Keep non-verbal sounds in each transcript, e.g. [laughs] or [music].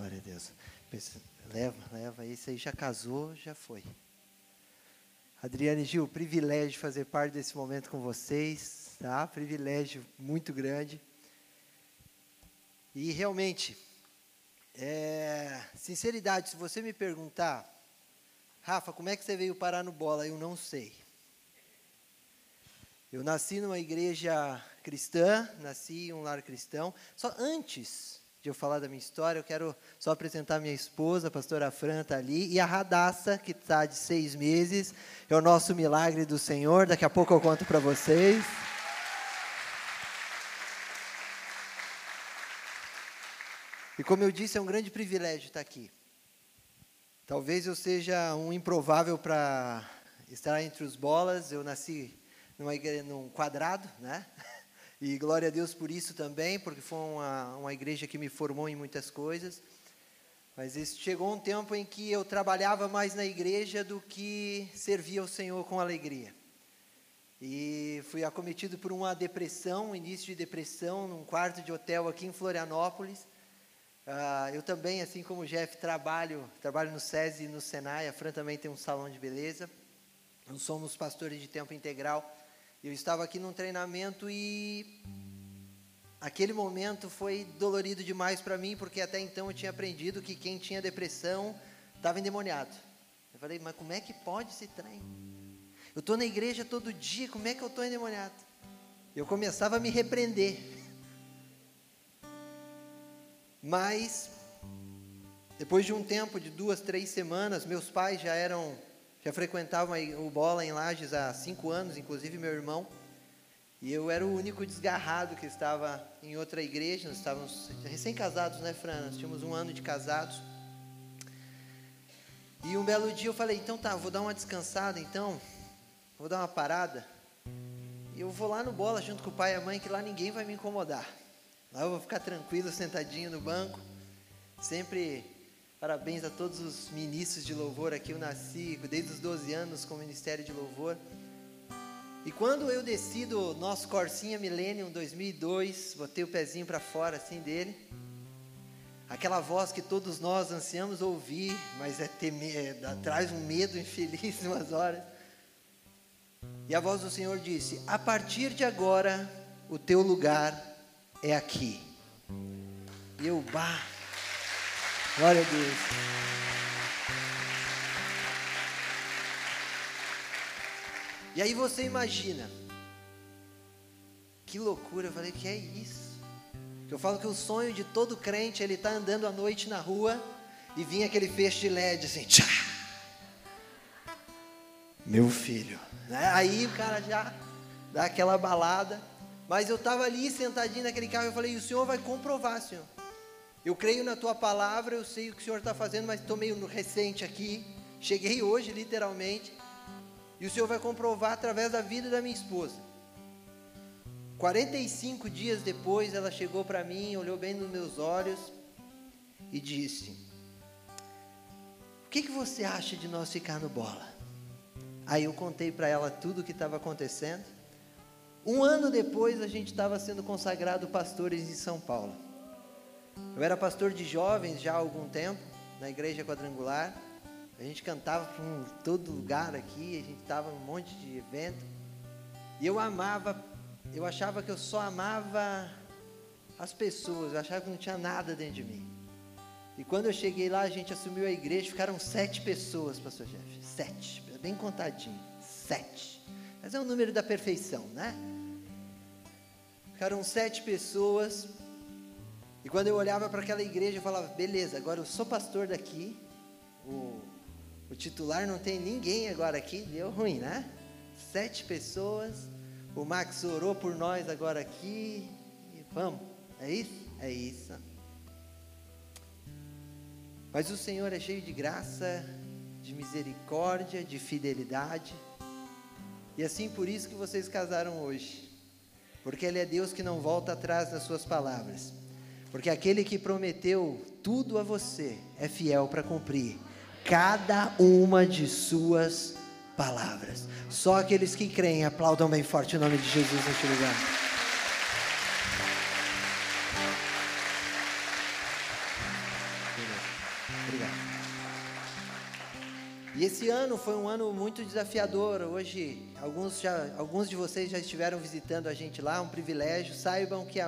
Glória a Deus. Leva, leva. Esse aí já casou, já foi. Adriane Gil, privilégio fazer parte desse momento com vocês, tá? Privilégio muito grande. E realmente, é, sinceridade, se você me perguntar, Rafa, como é que você veio parar no bola? Eu não sei. Eu nasci numa igreja cristã, nasci em um lar cristão. Só antes de eu falar da minha história, eu quero só apresentar minha esposa, a pastora Fran está ali, e a Radassa, que está de seis meses. É o nosso milagre do Senhor. Daqui a pouco eu conto para vocês. E como eu disse, é um grande privilégio estar aqui. Talvez eu seja um improvável para estar entre os bolas. Eu nasci numa igreja, num quadrado, né? [laughs] E glória a Deus por isso também, porque foi uma, uma igreja que me formou em muitas coisas. Mas chegou um tempo em que eu trabalhava mais na igreja do que servia ao Senhor com alegria. E fui acometido por uma depressão, início de depressão, num quarto de hotel aqui em Florianópolis. Uh, eu também, assim como o Jeff, trabalho, trabalho no SESI e no Senai. A Fran também tem um salão de beleza. Nós somos pastores de tempo integral. Eu estava aqui num treinamento e aquele momento foi dolorido demais para mim, porque até então eu tinha aprendido que quem tinha depressão estava endemoniado. Eu falei, mas como é que pode esse trem? Eu estou na igreja todo dia, como é que eu estou endemoniado? Eu começava a me repreender. Mas, depois de um tempo, de duas, três semanas, meus pais já eram já frequentava o bola em Lages há cinco anos, inclusive meu irmão. E eu era o único desgarrado que estava em outra igreja. Nós estávamos recém-casados, né, Fran? Nós tínhamos um ano de casados. E um belo dia eu falei: então tá, vou dar uma descansada, então. Vou dar uma parada. E eu vou lá no bola junto com o pai e a mãe, que lá ninguém vai me incomodar. Lá eu vou ficar tranquilo, sentadinho no banco. Sempre Parabéns a todos os ministros de louvor aqui. Eu nasci desde os 12 anos com o Ministério de Louvor. E quando eu desci do nosso Corsinha Millennium 2002, botei o pezinho para fora assim dele, aquela voz que todos nós ansiamos ouvir, mas é, temer, é traz um medo infeliz umas horas. E a voz do Senhor disse: A partir de agora, o teu lugar é aqui. E eu, bah, Glória a Deus. E aí você imagina. Que loucura, eu falei, que é isso? Eu falo que o sonho de todo crente, ele tá andando à noite na rua e vinha aquele feixe de LED assim, tchá. Meu filho. Né? Aí o cara já dá aquela balada. Mas eu estava ali sentadinho naquele carro e eu falei, o senhor vai comprovar, senhor. Eu creio na tua palavra, eu sei o que o Senhor está fazendo, mas estou meio recente aqui. Cheguei hoje, literalmente. E o Senhor vai comprovar através da vida da minha esposa. 45 dias depois, ela chegou para mim, olhou bem nos meus olhos e disse: O que, que você acha de nós ficar no bola? Aí eu contei para ela tudo o que estava acontecendo. Um ano depois, a gente estava sendo consagrado pastores em São Paulo. Eu era pastor de jovens já há algum tempo, na igreja quadrangular. A gente cantava por todo lugar aqui, a gente estava em um monte de evento. E eu amava, eu achava que eu só amava as pessoas, eu achava que não tinha nada dentro de mim. E quando eu cheguei lá, a gente assumiu a igreja, ficaram sete pessoas, pastor Jeff. Sete, bem contadinho. Sete. Mas é o número da perfeição, né? Ficaram sete pessoas. E quando eu olhava para aquela igreja, eu falava: beleza, agora eu sou pastor daqui, o, o titular não tem ninguém agora aqui, deu ruim, né? Sete pessoas, o Max orou por nós agora aqui, e vamos, é isso? É isso. Mas o Senhor é cheio de graça, de misericórdia, de fidelidade. E assim por isso que vocês casaram hoje. Porque Ele é Deus que não volta atrás nas suas palavras. Porque aquele que prometeu tudo a você é fiel para cumprir cada uma de suas palavras. Só aqueles que creem aplaudam bem forte o nome de Jesus neste lugar. Obrigado. E esse ano foi um ano muito desafiador. Hoje, alguns, já, alguns de vocês já estiveram visitando a gente lá, um privilégio. Saibam que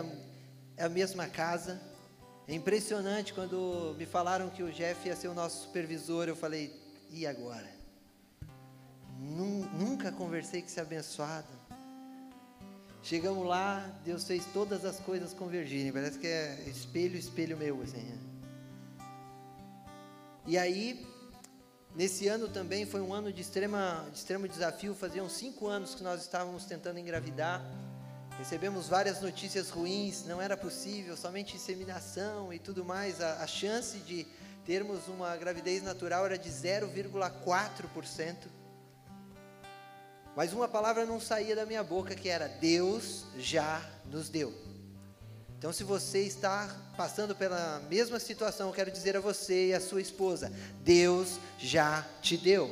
é a mesma casa. É impressionante quando me falaram que o Jeff ia ser o nosso supervisor. Eu falei, e agora? Nunca conversei com esse abençoado. Chegamos lá, Deus fez todas as coisas convergirem. Parece que é espelho, espelho meu, assim. Né? E aí, Nesse ano também foi um ano de, extrema, de extremo desafio. Faziam cinco anos que nós estávamos tentando engravidar. Recebemos várias notícias ruins, não era possível, somente inseminação e tudo mais. A, a chance de termos uma gravidez natural era de 0,4%. Mas uma palavra não saía da minha boca que era: Deus já nos deu. Então, se você está passando pela mesma situação, eu quero dizer a você e a sua esposa: Deus já te deu.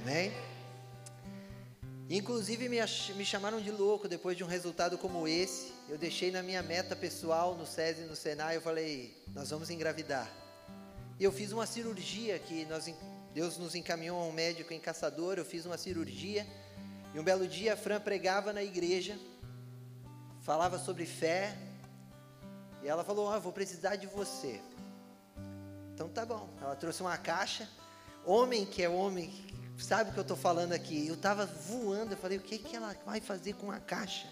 Amém? Inclusive, me, me chamaram de louco depois de um resultado como esse. Eu deixei na minha meta pessoal, no SESI e no Senai, eu falei: Nós vamos engravidar. E eu fiz uma cirurgia que nós, Deus nos encaminhou a um médico em Caçador. Eu fiz uma cirurgia. E um belo dia, a Fran pregava na igreja, falava sobre fé, e ela falou: ah, vou precisar de você. Então tá bom. Ela trouxe uma caixa. Homem que é homem, sabe o que eu estou falando aqui. Eu estava voando, eu falei: o que, que ela vai fazer com uma caixa?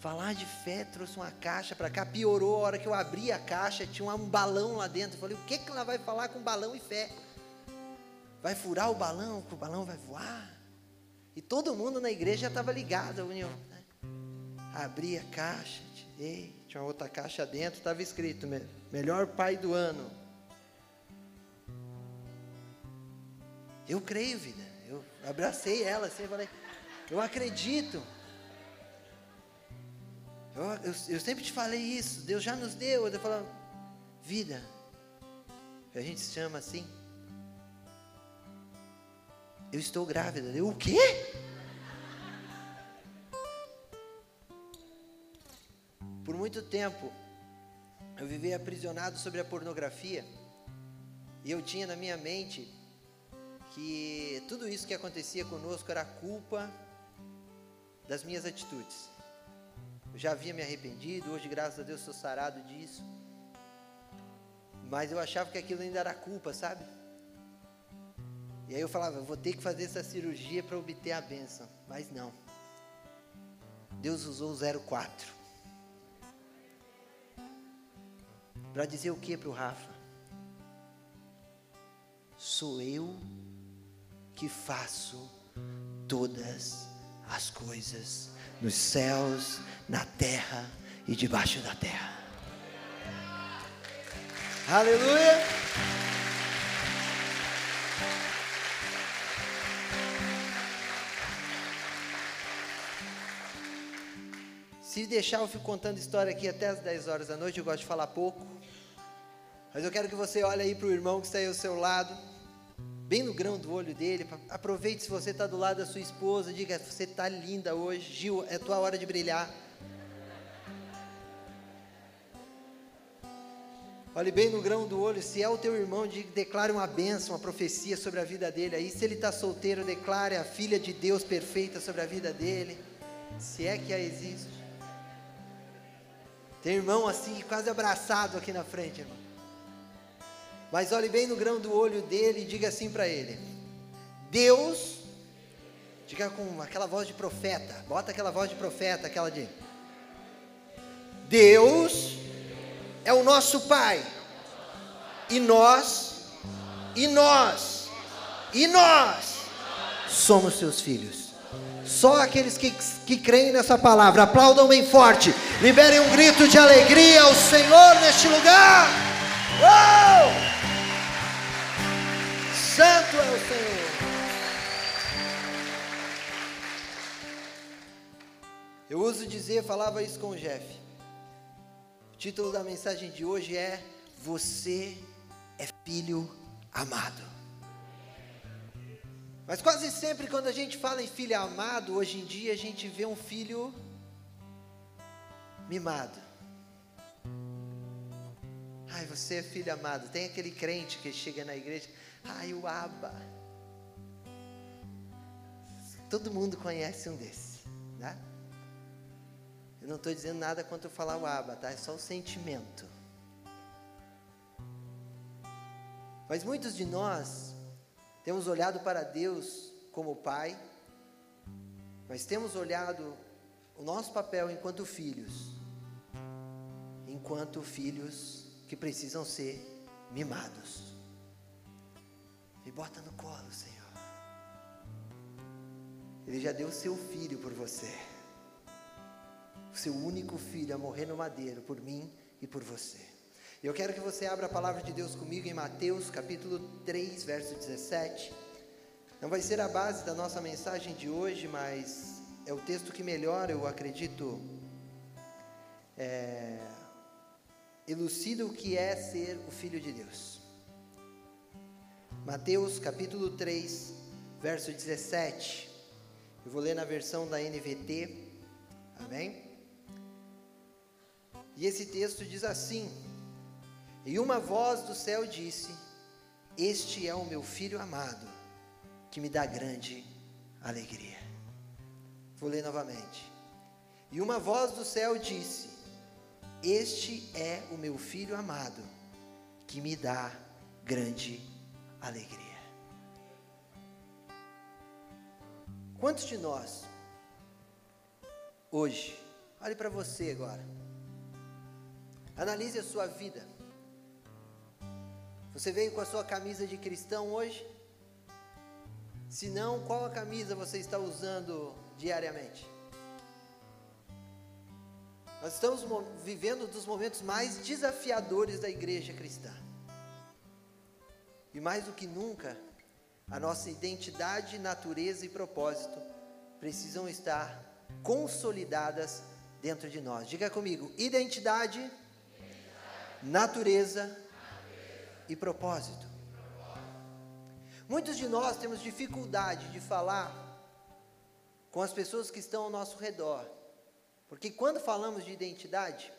Falar de fé, trouxe uma caixa para cá, piorou a hora que eu abri a caixa, tinha um balão lá dentro. Eu falei: o que, que ela vai falar com balão e fé? Vai furar o balão, que o balão vai voar? E todo mundo na igreja já estava ligado, união. Né? Abri a caixa, tirei, tinha outra caixa dentro, estava escrito: melhor pai do ano. Eu creio, vida. Eu abracei ela assim, falei: eu acredito. Eu, eu, eu, sempre te falei isso. Deus já nos deu. Eu falo, vida. A gente se chama assim. Eu estou grávida. Eu, o quê? Por muito tempo, eu vivi aprisionado sobre a pornografia, e eu tinha na minha mente que tudo isso que acontecia conosco era culpa das minhas atitudes. Eu já havia me arrependido, hoje, graças a Deus, sou sarado disso. Mas eu achava que aquilo ainda era culpa, sabe? E aí eu falava, vou ter que fazer essa cirurgia para obter a bênção. Mas não. Deus usou o 04. Para dizer o que para o Rafa? Sou eu que faço todas as coisas nos céus, na terra e debaixo da terra. Aleluia! Se deixar, eu fico contando história aqui até as 10 horas da noite. Eu gosto de falar pouco. Mas eu quero que você olhe aí para o irmão que está aí ao seu lado, bem no grão do olho dele. Aproveite se você está do lado da sua esposa, diga: Você está linda hoje, Gil, é tua hora de brilhar. Olhe bem no grão do olho, se é o teu irmão, diga, declare uma bênção, uma profecia sobre a vida dele aí. Se ele está solteiro, declare a filha de Deus perfeita sobre a vida dele. Se é que a existe. Tem irmão assim, quase abraçado aqui na frente, irmão. Mas olhe bem no grão do olho dele e diga assim para ele: Deus, diga com aquela voz de profeta, bota aquela voz de profeta, aquela de Deus é o nosso Pai, e nós, e nós, e nós somos seus filhos. Só aqueles que, que creem nessa palavra, aplaudam bem forte, liberem um grito de alegria ao Senhor neste lugar. Uou! Santo é o Senhor. Eu uso dizer, falava isso com o Jeff. O título da mensagem de hoje é Você é filho amado. Mas quase sempre quando a gente fala em filho amado, hoje em dia a gente vê um filho mimado. Ai, você é filho amado. Tem aquele crente que chega na igreja. Ai, o Aba. Todo mundo conhece um desse, né? Eu não estou dizendo nada quanto eu falar o Aba, tá? É só o sentimento. Mas muitos de nós temos olhado para Deus como Pai, mas temos olhado o nosso papel enquanto filhos, enquanto filhos que precisam ser mimados. Me bota no colo, Senhor. Ele já deu o seu filho por você. O seu único filho a morrer no madeiro por mim e por você. Eu quero que você abra a palavra de Deus comigo em Mateus capítulo 3, verso 17. Não vai ser a base da nossa mensagem de hoje, mas é o texto que melhor, eu acredito, é, elucida o que é ser o Filho de Deus. Mateus capítulo 3, verso 17. Eu vou ler na versão da NVT. Amém? E esse texto diz assim: E uma voz do céu disse: Este é o meu filho amado, que me dá grande alegria. Vou ler novamente. E uma voz do céu disse: Este é o meu filho amado, que me dá grande alegria. Quantos de nós, hoje, olhe para você agora, analise a sua vida. Você veio com a sua camisa de cristão hoje? Se não, qual a camisa você está usando diariamente? Nós estamos vivendo dos momentos mais desafiadores da igreja cristã. E mais do que nunca, a nossa identidade, natureza e propósito precisam estar consolidadas dentro de nós. Diga comigo: identidade, identidade. Natureza, natureza, e propósito. Muitos de nós temos dificuldade de falar com as pessoas que estão ao nosso redor, porque quando falamos de identidade,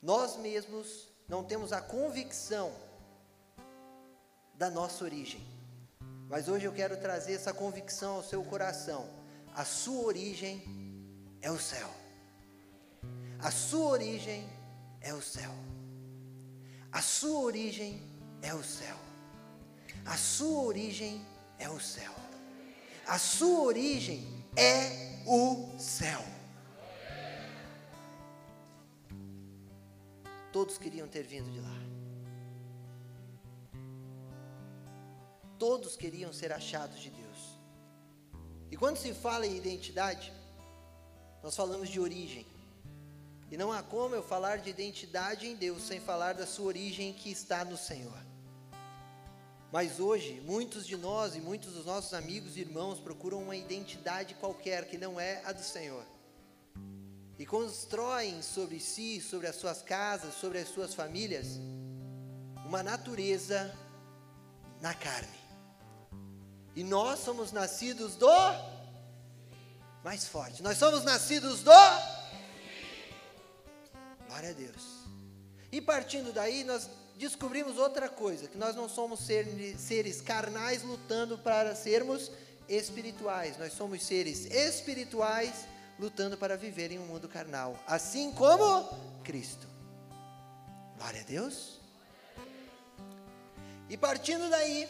nós mesmos não temos a convicção da nossa origem. Mas hoje eu quero trazer essa convicção ao seu coração. A sua origem é o céu. A sua origem é o céu. A sua origem é o céu. A sua origem é o céu. A sua origem é o céu. Todos queriam ter vindo de lá. Todos queriam ser achados de Deus. E quando se fala em identidade, nós falamos de origem. E não há como eu falar de identidade em Deus sem falar da sua origem que está no Senhor. Mas hoje, muitos de nós e muitos dos nossos amigos e irmãos procuram uma identidade qualquer que não é a do Senhor. E constroem sobre si, sobre as suas casas, sobre as suas famílias, uma natureza na carne. E nós somos nascidos do mais forte. Nós somos nascidos do Glória a Deus. E partindo daí, nós descobrimos outra coisa, que nós não somos seres carnais lutando para sermos espirituais. Nós somos seres espirituais lutando para viver em um mundo carnal, assim como Cristo. Glória a Deus. E partindo daí,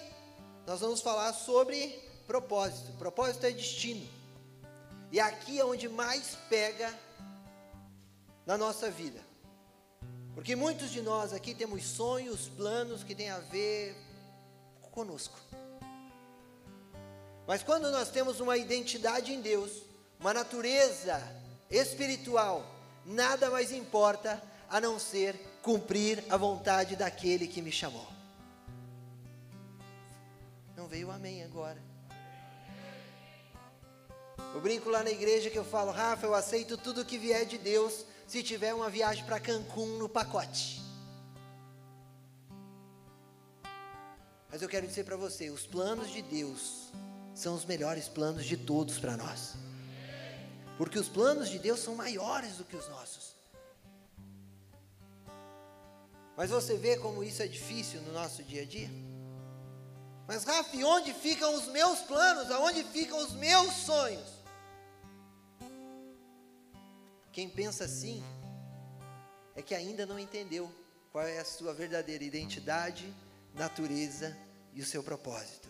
nós vamos falar sobre propósito. Propósito é destino. E aqui é onde mais pega na nossa vida. Porque muitos de nós aqui temos sonhos, planos que têm a ver conosco. Mas quando nós temos uma identidade em Deus, uma natureza espiritual, nada mais importa a não ser cumprir a vontade daquele que me chamou. Veio amém agora. Eu brinco lá na igreja que eu falo, Rafa, eu aceito tudo que vier de Deus se tiver uma viagem para Cancún no pacote. Mas eu quero dizer para você, os planos de Deus são os melhores planos de todos para nós. Porque os planos de Deus são maiores do que os nossos. Mas você vê como isso é difícil no nosso dia a dia? Mas Rafa, onde ficam os meus planos? Aonde ficam os meus sonhos? Quem pensa assim é que ainda não entendeu qual é a sua verdadeira identidade, natureza e o seu propósito.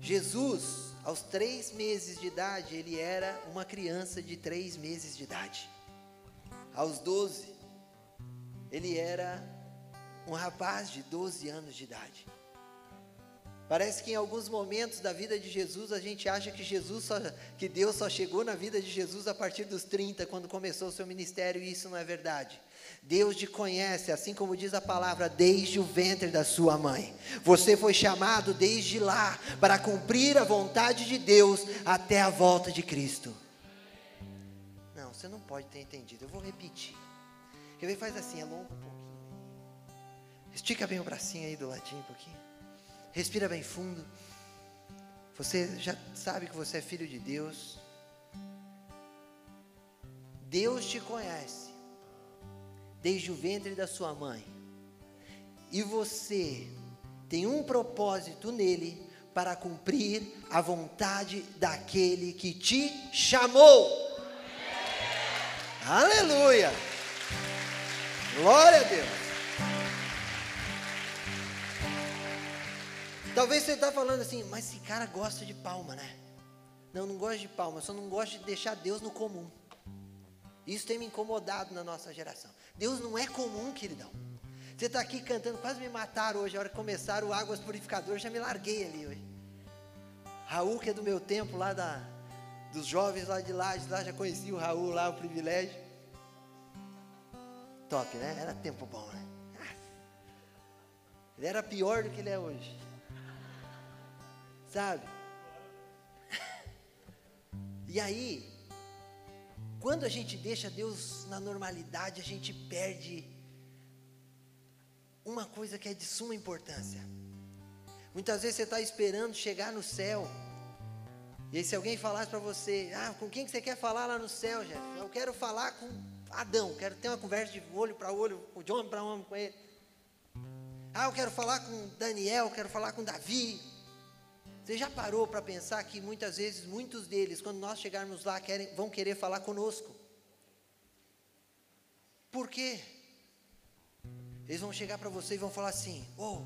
Jesus, aos três meses de idade, ele era uma criança de três meses de idade. Aos doze, ele era um rapaz de doze anos de idade. Parece que em alguns momentos da vida de Jesus a gente acha que Jesus só, que Deus só chegou na vida de Jesus a partir dos 30, quando começou o seu ministério, e isso não é verdade. Deus te conhece, assim como diz a palavra, desde o ventre da sua mãe. Você foi chamado desde lá para cumprir a vontade de Deus até a volta de Cristo. Não, você não pode ter entendido. Eu vou repetir. Quer ver? Faz assim, alonga um pouquinho. Estica bem o bracinho aí do ladinho um pouquinho. Respira bem fundo. Você já sabe que você é filho de Deus. Deus te conhece desde o ventre da sua mãe. E você tem um propósito nele para cumprir a vontade daquele que te chamou. Aleluia! Glória a Deus! Talvez você está falando assim, mas esse cara gosta de palma, né? Não, não gosta de palma, só não gosta de deixar Deus no comum. Isso tem me incomodado na nossa geração. Deus não é comum, queridão. Você está aqui cantando, quase me mataram hoje, a hora que começaram o Águas Purificadoras, já me larguei ali hoje. Raul, que é do meu tempo, lá da, dos jovens lá de lá, lá já conheci o Raul lá, o privilégio. Top, né? Era tempo bom, né? [laughs] Ele era pior do que ele é hoje sabe? E aí, quando a gente deixa Deus na normalidade, a gente perde uma coisa que é de suma importância. Muitas vezes você está esperando chegar no céu. E se alguém falasse para você, ah, com quem que você quer falar lá no céu, Jeff? Eu quero falar com Adão, quero ter uma conversa de olho para olho, de homem para homem com ele. Ah, eu quero falar com Daniel, quero falar com Davi. Você já parou para pensar que muitas vezes, muitos deles, quando nós chegarmos lá, querem, vão querer falar conosco? Por quê? Eles vão chegar para você e vão falar assim: Oh,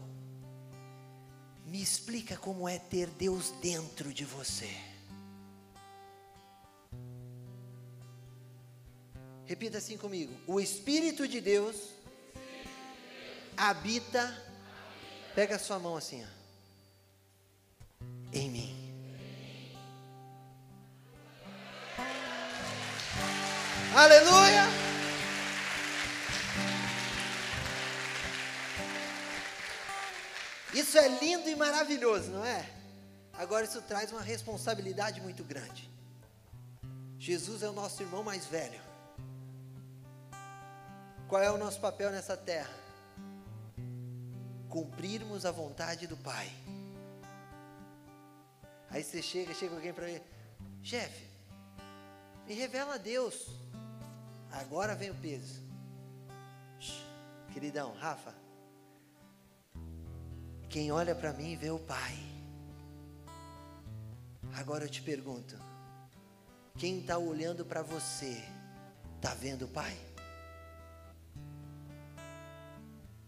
me explica como é ter Deus dentro de você. Repita assim comigo: O Espírito de Deus habita. Pega a sua mão assim, ó em mim. Aleluia! Isso é lindo e maravilhoso, não é? Agora isso traz uma responsabilidade muito grande. Jesus é o nosso irmão mais velho. Qual é o nosso papel nessa terra? Cumprirmos a vontade do Pai. Aí você chega, chega alguém para mim, chefe, me revela a Deus. Agora vem o peso. Queridão, Rafa, quem olha para mim vê o Pai. Agora eu te pergunto, quem está olhando para você, está vendo o Pai?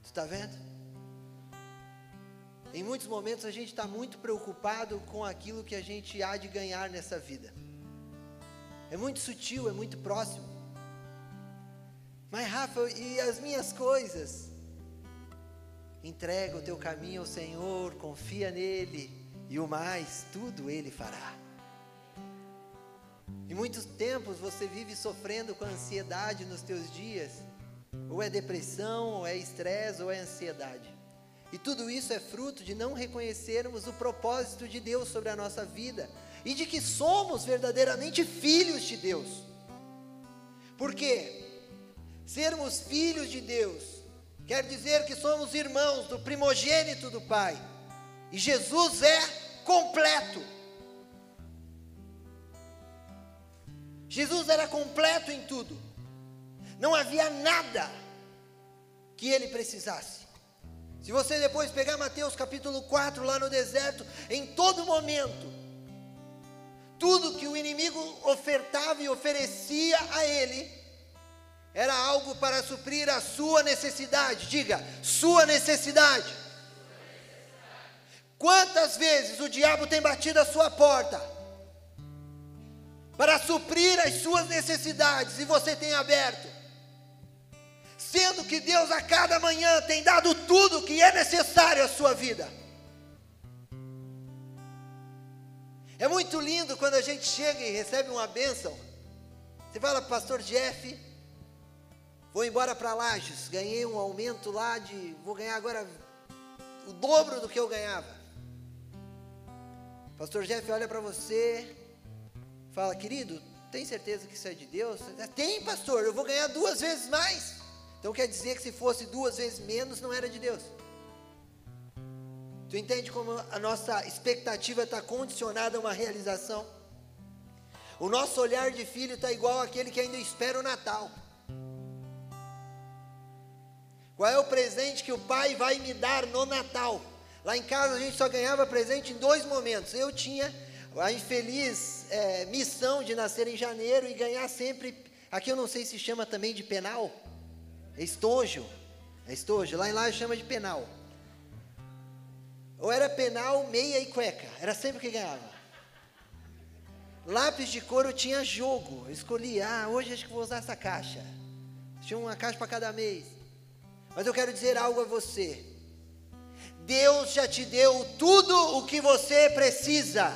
Tu está vendo? Em muitos momentos a gente está muito preocupado com aquilo que a gente há de ganhar nessa vida. É muito sutil, é muito próximo. Mas Rafa, e as minhas coisas? Entrega o teu caminho ao Senhor, confia nele, e o mais, tudo ele fará. Em muitos tempos você vive sofrendo com ansiedade nos teus dias, ou é depressão, ou é estresse, ou é ansiedade. E tudo isso é fruto de não reconhecermos o propósito de Deus sobre a nossa vida e de que somos verdadeiramente filhos de Deus. Porque sermos filhos de Deus quer dizer que somos irmãos do primogênito do Pai. E Jesus é completo. Jesus era completo em tudo. Não havia nada que ele precisasse. Se você depois pegar Mateus capítulo 4 lá no deserto, em todo momento, tudo que o inimigo ofertava e oferecia a ele, era algo para suprir a sua necessidade. Diga, sua necessidade. Quantas vezes o diabo tem batido a sua porta para suprir as suas necessidades e você tem aberto? Sendo que Deus a cada manhã tem dado tudo que é necessário à sua vida. É muito lindo quando a gente chega e recebe uma bênção. Você fala, pastor Jeff, vou embora para Lages, ganhei um aumento lá de, vou ganhar agora o dobro do que eu ganhava. Pastor Jeff olha para você, fala, querido, tem certeza que isso é de Deus? Tem, pastor, eu vou ganhar duas vezes mais. Então quer dizer que se fosse duas vezes menos, não era de Deus. Tu entende como a nossa expectativa está condicionada a uma realização? O nosso olhar de filho está igual àquele que ainda espera o Natal. Qual é o presente que o pai vai me dar no Natal? Lá em casa a gente só ganhava presente em dois momentos. Eu tinha a infeliz é, missão de nascer em janeiro e ganhar sempre. Aqui eu não sei se chama também de penal. É estojo. É estojo. Lá em lá chama de penal. Ou era penal, meia e cueca. Era sempre que ganhava. Lápis de couro tinha jogo. Eu escolhi, ah, hoje acho que vou usar essa caixa. Tinha uma caixa para cada mês. Mas eu quero dizer algo a você. Deus já te deu tudo o que você precisa.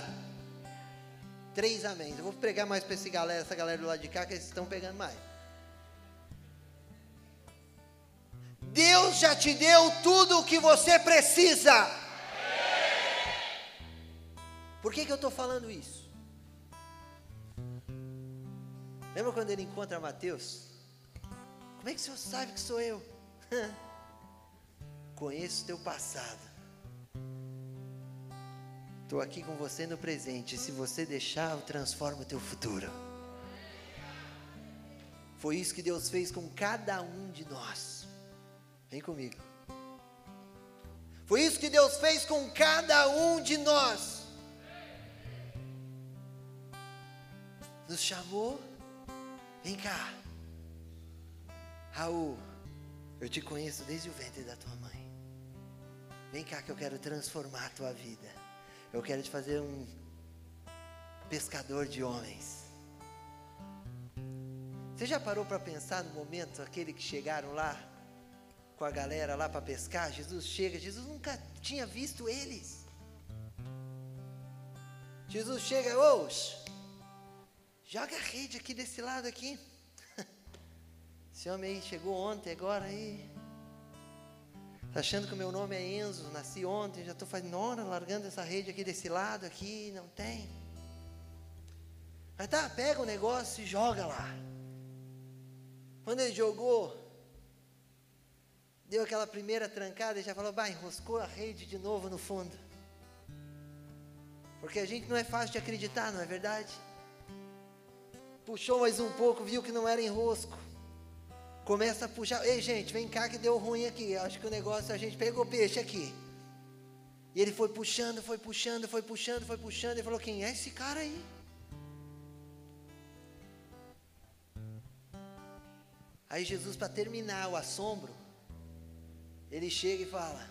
Três amém. Eu vou pregar mais para essa galera, essa galera do lado de cá, que eles estão pegando mais. Deus já te deu tudo o que você precisa. Por que, que eu estou falando isso? Lembra quando ele encontra Mateus? Como é que o senhor sabe que sou eu? [laughs] Conheço o teu passado. Estou aqui com você no presente. Se você deixar, eu transformo o teu futuro. Foi isso que Deus fez com cada um de nós. Vem comigo. Foi isso que Deus fez com cada um de nós. Nos chamou. Vem cá. Raul, eu te conheço desde o ventre da tua mãe. Vem cá que eu quero transformar a tua vida. Eu quero te fazer um pescador de homens. Você já parou para pensar no momento aquele que chegaram lá com a galera lá para pescar? Jesus chega, Jesus nunca tinha visto eles. Jesus chega, ô, joga a rede aqui desse lado aqui. [laughs] Esse homem aí chegou ontem, agora aí. Tá achando que o meu nome é Enzo, nasci ontem, já estou fazendo hora, largando essa rede aqui desse lado aqui, não tem. Mas tá, pega o negócio e joga lá. Quando ele jogou, deu aquela primeira trancada e já falou, vai, enroscou a rede de novo no fundo. Porque a gente não é fácil de acreditar, não é verdade? Puxou mais um pouco, viu que não era enrosco. Começa a puxar. Ei, gente, vem cá que deu ruim aqui. Acho que o negócio a gente pegou peixe aqui. E ele foi puxando, foi puxando, foi puxando, foi puxando. E falou: Quem é esse cara aí? Aí Jesus, para terminar o assombro, ele chega e fala: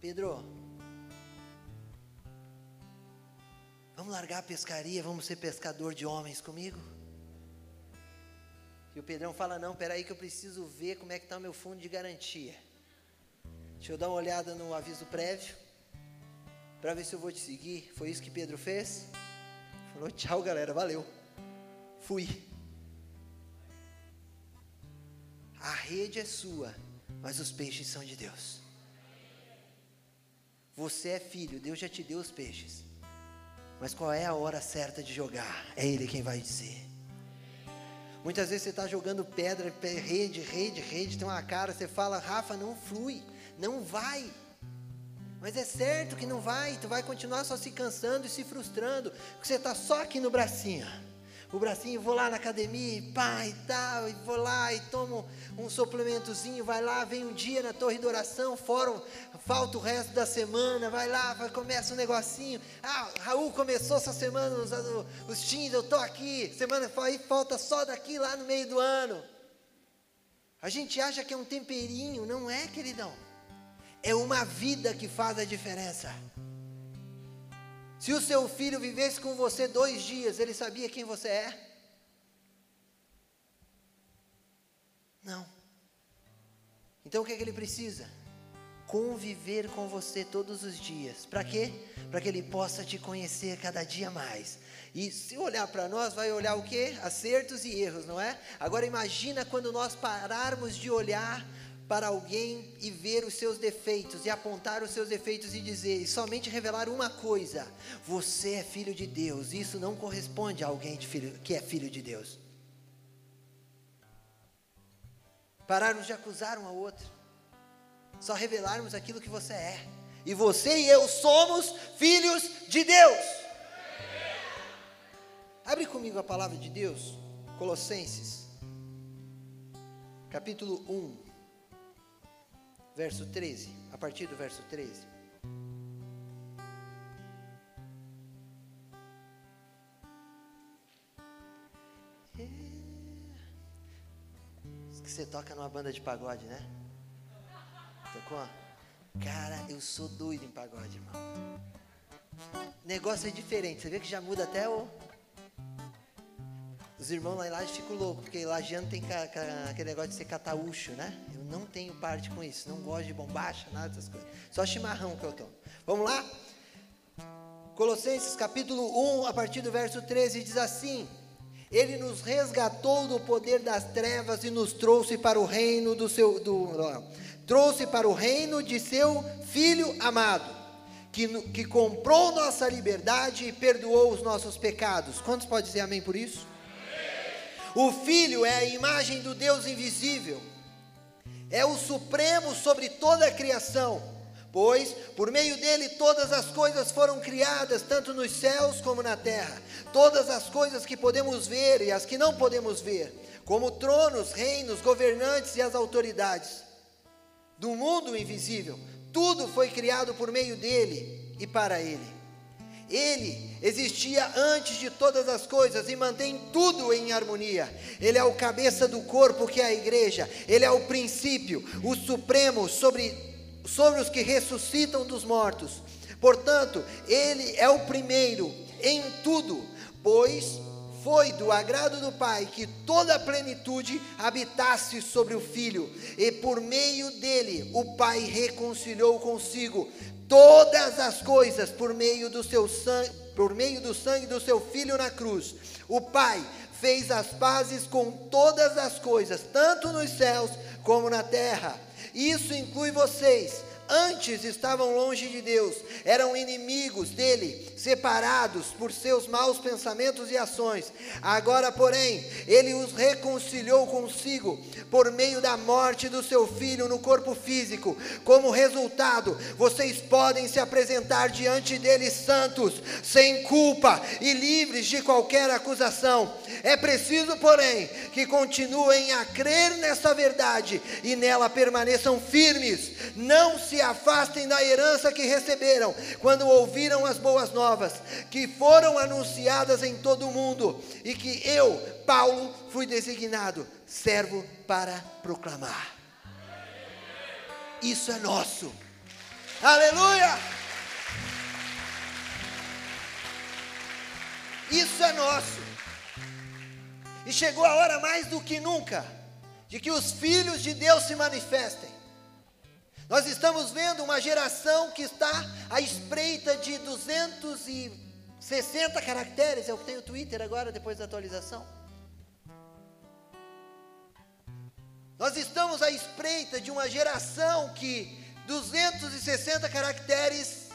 Pedro, vamos largar a pescaria, vamos ser pescador de homens comigo? E o Pedrão fala: Não, peraí, que eu preciso ver como é que está o meu fundo de garantia. Deixa eu dar uma olhada no aviso prévio, para ver se eu vou te seguir. Foi isso que Pedro fez? Falou: Tchau, galera, valeu. Fui. A rede é sua, mas os peixes são de Deus. Você é filho, Deus já te deu os peixes. Mas qual é a hora certa de jogar? É Ele quem vai dizer. Muitas vezes você está jogando pedra, rede, rede, rede, tem uma cara, você fala, Rafa, não flui, não vai. Mas é certo que não vai, tu vai continuar só se cansando e se frustrando, porque você está só aqui no bracinho. O bracinho, vou lá na academia, e pá, e tal, e vou lá e tomo um suplementozinho, vai lá, vem um dia na torre de oração, fórum, falta o resto da semana, vai lá, vai, começa um negocinho, ah, Raul começou essa semana os, os teens, eu estou aqui, semana aí falta só daqui lá no meio do ano. A gente acha que é um temperinho, não é, queridão. É uma vida que faz a diferença. Se o seu filho vivesse com você dois dias, ele sabia quem você é? Não. Então o que, é que ele precisa? Conviver com você todos os dias. Para quê? Para que ele possa te conhecer cada dia mais. E se olhar para nós, vai olhar o quê? Acertos e erros, não é? Agora imagina quando nós pararmos de olhar para alguém e ver os seus defeitos, e apontar os seus defeitos e dizer, e somente revelar uma coisa: você é filho de Deus. Isso não corresponde a alguém filho, que é filho de Deus. Pararmos de acusar um ao outro, só revelarmos aquilo que você é. E você e eu somos filhos de Deus. Abre comigo a palavra de Deus, Colossenses, capítulo 1 verso 13, a partir do verso 13. É. Que você toca numa banda de pagode, né? Tocou? Cara, eu sou doido em pagode, irmão. negócio é diferente. Você vê que já muda até o. Os irmãos lá em Laje ficam loucos, porque Lajeano tem aquele negócio de ser cataúcho, né? Não tenho parte com isso, não gosto de bombacha, nada dessas coisas. Só chimarrão que eu tomo. Vamos lá? Colossenses capítulo 1, a partir do verso 13, diz assim: Ele nos resgatou do poder das trevas e nos trouxe para o reino do seu do, trouxe para o reino de seu filho amado, que, que comprou nossa liberdade e perdoou os nossos pecados. Quantos podem dizer amém por isso? O filho é a imagem do Deus invisível é o supremo sobre toda a criação, pois por meio dele todas as coisas foram criadas, tanto nos céus como na terra. Todas as coisas que podemos ver e as que não podemos ver, como tronos, reinos, governantes e as autoridades do mundo invisível, tudo foi criado por meio dele e para ele. Ele existia antes de todas as coisas e mantém tudo em harmonia. Ele é o cabeça do corpo que é a igreja. Ele é o princípio, o supremo sobre, sobre os que ressuscitam dos mortos. Portanto, ele é o primeiro em tudo, pois foi do agrado do Pai que toda a plenitude habitasse sobre o Filho, e por meio dele o Pai reconciliou consigo todas as coisas por meio do seu sangue, por meio do sangue do seu filho na cruz. O Pai fez as pazes com todas as coisas, tanto nos céus como na terra. Isso inclui vocês antes estavam longe de Deus, eram inimigos dele, separados por seus maus pensamentos e ações. Agora, porém, ele os reconciliou consigo por meio da morte do seu filho no corpo físico. Como resultado, vocês podem se apresentar diante dele santos, sem culpa e livres de qualquer acusação. É preciso, porém, que continuem a crer nessa verdade e nela permaneçam firmes. Não se afastem da herança que receberam quando ouviram as boas novas, que foram anunciadas em todo o mundo e que eu, Paulo, fui designado servo para proclamar. Isso é nosso. Aleluia! Isso é nosso. E chegou a hora mais do que nunca de que os filhos de Deus se manifestem. Nós estamos vendo uma geração que está à espreita de 260 caracteres, é o que tem o Twitter agora, depois da atualização. Nós estamos à espreita de uma geração que 260 caracteres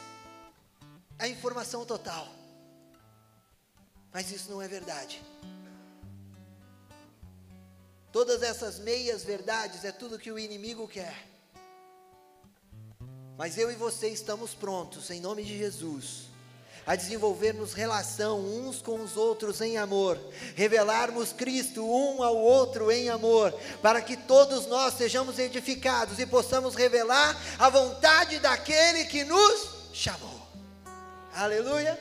é informação total. Mas isso não é verdade. Todas essas meias verdades é tudo que o inimigo quer. Mas eu e você estamos prontos, em nome de Jesus, a desenvolvermos relação uns com os outros em amor, revelarmos Cristo um ao outro em amor, para que todos nós sejamos edificados e possamos revelar a vontade daquele que nos chamou. Aleluia!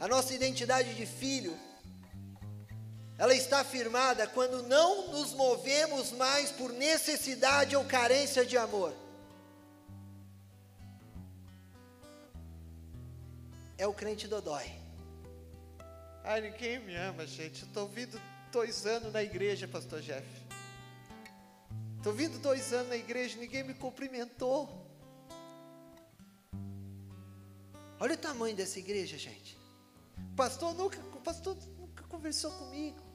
A nossa identidade de filho, ela está firmada quando não nos movemos mais por necessidade ou carência de amor. É o crente dodói. Ai, ninguém me ama, gente. Estou vindo dois anos na igreja, pastor Jeff. Estou vindo dois anos na igreja, ninguém me cumprimentou. Olha o tamanho dessa igreja, gente. O pastor nunca, o pastor nunca conversou comigo.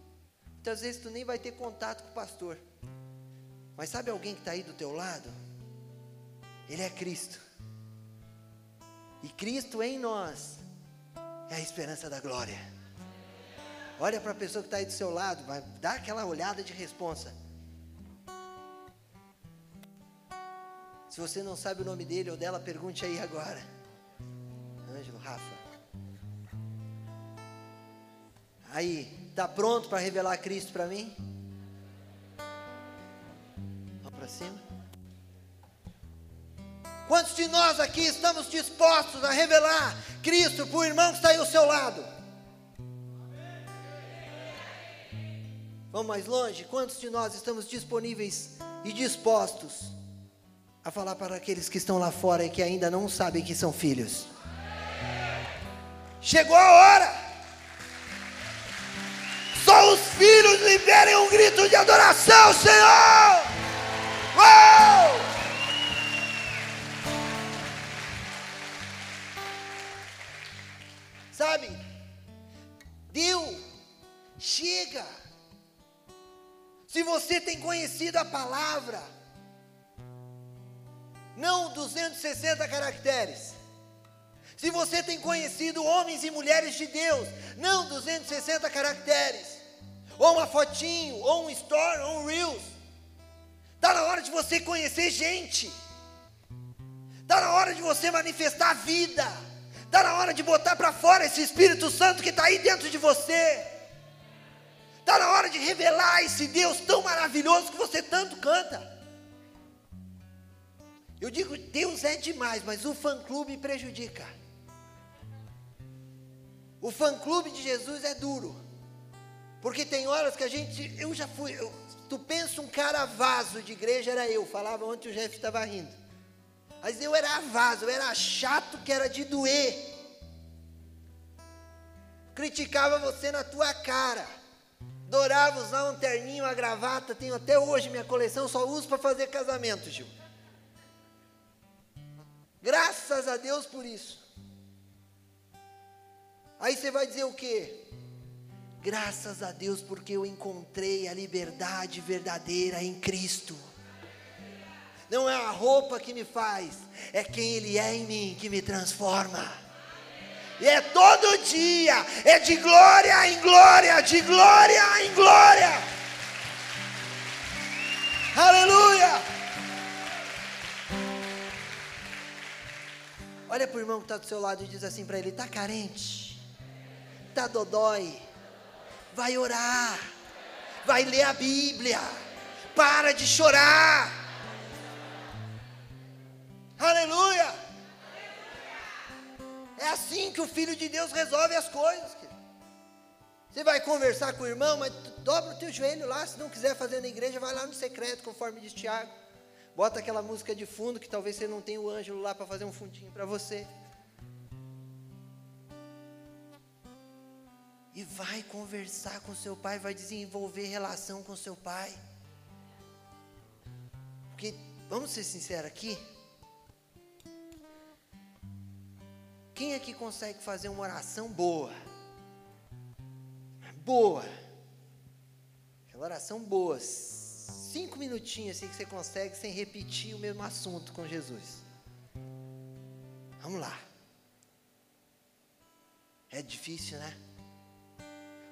Muitas vezes tu nem vai ter contato com o pastor. Mas sabe alguém que está aí do teu lado? Ele é Cristo. E Cristo em nós é a esperança da glória. Olha para a pessoa que está aí do seu lado, vai dar aquela olhada de responsa. Se você não sabe o nome dele ou dela, pergunte aí agora. Ângelo, Rafa. Aí, está pronto para revelar Cristo para mim? Vamos para cima. Quantos de nós aqui estamos dispostos a revelar Cristo para o irmão que está aí ao seu lado? Vamos mais longe? Quantos de nós estamos disponíveis e dispostos a falar para aqueles que estão lá fora e que ainda não sabem que são filhos? Chegou a hora. Os filhos liberem um grito de adoração, Senhor. Uou! Sabe? Deu. Chega. Se você tem conhecido a palavra, não 260 caracteres. Se você tem conhecido homens e mulheres de Deus, não 260 caracteres, ou uma fotinho, ou um story, ou um reels. Está na hora de você conhecer gente. Está na hora de você manifestar a vida. Está na hora de botar para fora esse Espírito Santo que está aí dentro de você. Está na hora de revelar esse Deus tão maravilhoso que você tanto canta. Eu digo, Deus é demais, mas o fã-clube prejudica. O fã-clube de Jesus é duro. Porque tem horas que a gente. Eu já fui. Eu, tu pensa um cara vaso de igreja, era eu. Falava ontem o Jeff estava rindo. Mas eu era vaso, eu era chato que era de doer. Criticava você na tua cara. Adorava usar um terninho, uma gravata. Tenho até hoje minha coleção, só uso para fazer casamento, Gil. Graças a Deus por isso. Aí você vai dizer o quê? Graças a Deus, porque eu encontrei a liberdade verdadeira em Cristo. Não é a roupa que me faz, é quem Ele é em mim que me transforma. E é todo dia, é de glória em glória, de glória em glória. Aleluia! Olha para o irmão que está do seu lado e diz assim para ele: está carente? Tá dodói, vai orar, vai ler a Bíblia, para de chorar. Aleluia! É assim que o Filho de Deus resolve as coisas. Você vai conversar com o irmão, mas dobra o teu joelho lá. Se não quiser fazer na igreja, vai lá no secreto, conforme diz Tiago. Bota aquela música de fundo, que talvez você não tenha o ângelo lá para fazer um fundinho para você. E vai conversar com seu pai, vai desenvolver relação com seu pai. Porque, vamos ser sinceros aqui, quem aqui consegue fazer uma oração boa? Boa. Aquela oração boa. Cinco minutinhos assim que você consegue sem repetir o mesmo assunto com Jesus. Vamos lá. É difícil, né?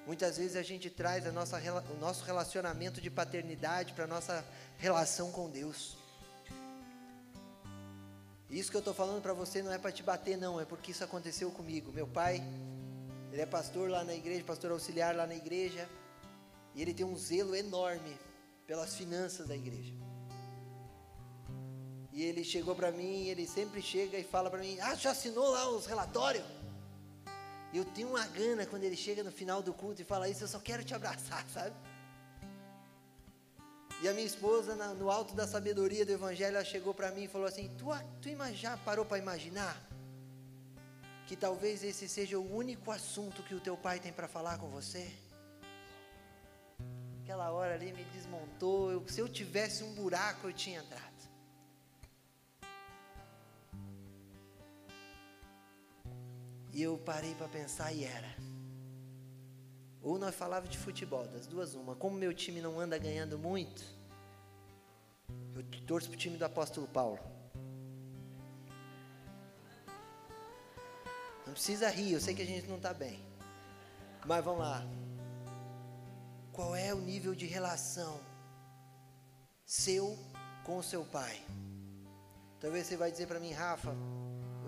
Muitas vezes a gente traz a nossa, o nosso relacionamento de paternidade para a nossa relação com Deus. Isso que eu estou falando para você não é para te bater, não, é porque isso aconteceu comigo. Meu pai, ele é pastor lá na igreja, pastor auxiliar lá na igreja, e ele tem um zelo enorme pelas finanças da igreja. E ele chegou para mim, ele sempre chega e fala para mim: Ah, já assinou lá os relatórios? E eu tenho uma gana quando ele chega no final do culto e fala isso, eu só quero te abraçar, [laughs] sabe? E a minha esposa, no alto da sabedoria do Evangelho, ela chegou para mim e falou assim: Tu, tu já parou para imaginar que talvez esse seja o único assunto que o teu pai tem para falar com você? Aquela hora ali me desmontou. Eu, se eu tivesse um buraco, eu tinha entrado. E eu parei para pensar e era. Ou nós falávamos de futebol, das duas uma. Como meu time não anda ganhando muito, eu torço para o time do apóstolo Paulo. Não precisa rir, eu sei que a gente não está bem. Mas vamos lá. Qual é o nível de relação seu com o seu pai? Talvez você vai dizer para mim, Rafa,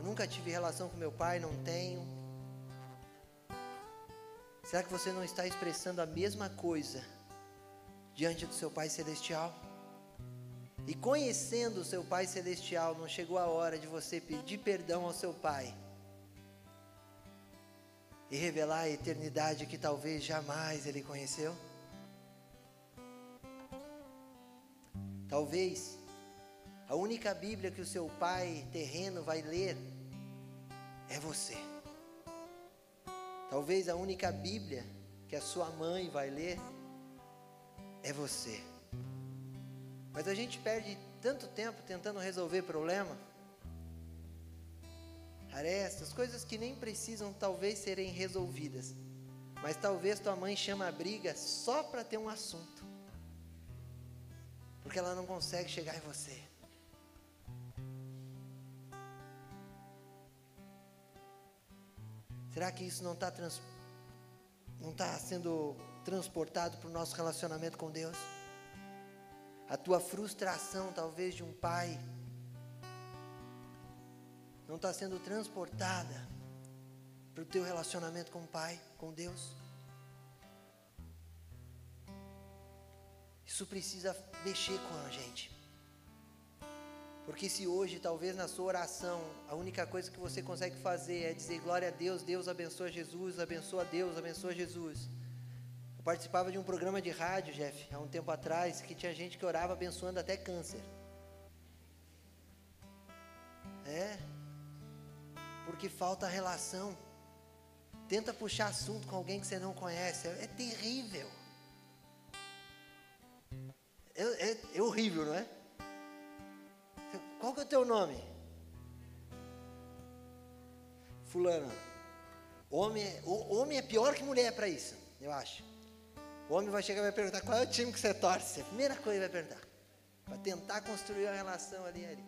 eu nunca tive relação com meu pai, não tenho. Será que você não está expressando a mesma coisa diante do seu Pai Celestial? E conhecendo o seu Pai Celestial, não chegou a hora de você pedir perdão ao seu Pai e revelar a eternidade que talvez jamais ele conheceu? Talvez a única Bíblia que o seu pai terreno vai ler é você. Talvez a única Bíblia que a sua mãe vai ler é você. Mas a gente perde tanto tempo tentando resolver problema, arestas, coisas que nem precisam talvez serem resolvidas. Mas talvez tua mãe chama a briga só para ter um assunto. Porque ela não consegue chegar em você. Será que isso não está trans, não tá sendo transportado para o nosso relacionamento com Deus? A tua frustração, talvez, de um pai, não está sendo transportada para o teu relacionamento com o Pai, com Deus? Isso precisa mexer com a gente. Porque se hoje, talvez na sua oração, a única coisa que você consegue fazer é dizer glória a Deus, Deus abençoa Jesus, abençoa Deus, abençoa Jesus. Eu participava de um programa de rádio, Jeff, há um tempo atrás, que tinha gente que orava abençoando até câncer. É, porque falta relação. Tenta puxar assunto com alguém que você não conhece, é, é terrível. É, é, é horrível, não é? Qual que é o teu nome? Fulano. Homem é, homem é pior que mulher para isso, eu acho. O homem vai chegar e vai perguntar qual é o time que você torce. A primeira coisa que vai perguntar. Para tentar construir uma relação ali ali.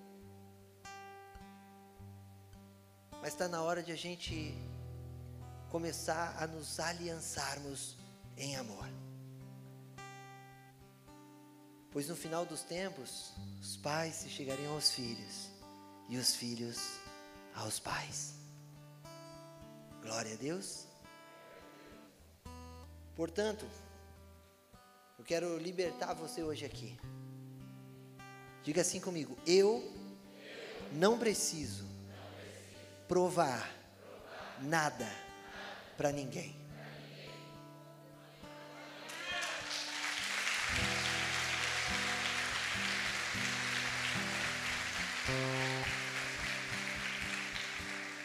Mas está na hora de a gente começar a nos aliançarmos em amor. Pois no final dos tempos, os pais se chegariam aos filhos e os filhos aos pais. Glória a Deus. Portanto, eu quero libertar você hoje aqui. Diga assim comigo: eu não preciso provar nada para ninguém.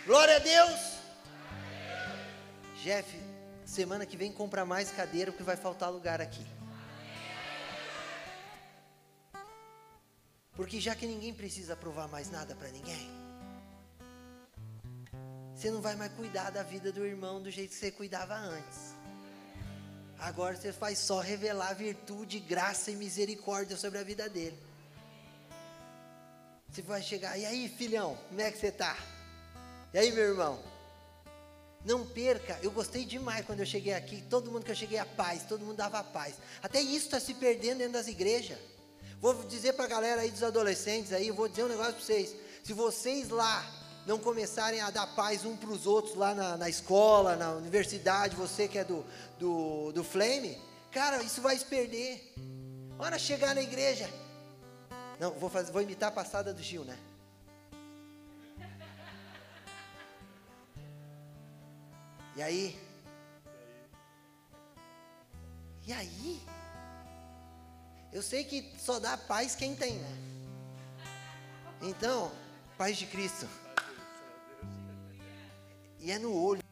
Glória a Deus. Jeff, semana que vem compra mais cadeira porque vai faltar lugar aqui. Porque já que ninguém precisa provar mais nada para ninguém, você não vai mais cuidar da vida do irmão do jeito que você cuidava antes. Agora você faz só revelar virtude, graça e misericórdia sobre a vida dele. Você vai chegar, e aí, filhão, como é que você está? E aí, meu irmão? Não perca, eu gostei demais quando eu cheguei aqui, todo mundo que eu cheguei a paz, todo mundo dava paz. Até isso está se perdendo dentro das igrejas. Vou dizer para a galera aí dos adolescentes aí, vou dizer um negócio para vocês. Se vocês lá não começarem a dar paz um para os outros lá na, na, escola, na universidade, você que é do, do, do Flame, cara, isso vai se perder. Hora chegar na igreja. Não, vou, fazer, vou imitar a passada do Gil, né? E aí? E aí? Eu sei que só dá paz quem tem, né? Então, paz de Cristo. E é no olho,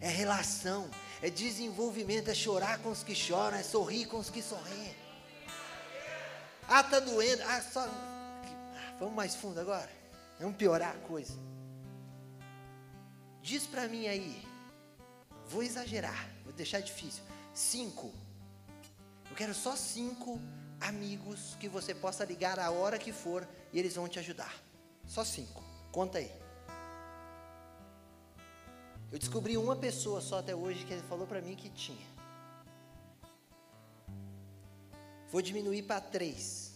é relação, é desenvolvimento, é chorar com os que choram, é sorrir com os que sorriem. Ah, tá doendo. Ah, só. Vamos mais fundo agora. Vamos piorar a coisa. Diz para mim aí. Vou exagerar, vou deixar difícil. Cinco. Eu quero só cinco amigos que você possa ligar a hora que for e eles vão te ajudar. Só cinco. Conta aí. Eu descobri uma pessoa só até hoje que ele falou para mim que tinha. Vou diminuir para três.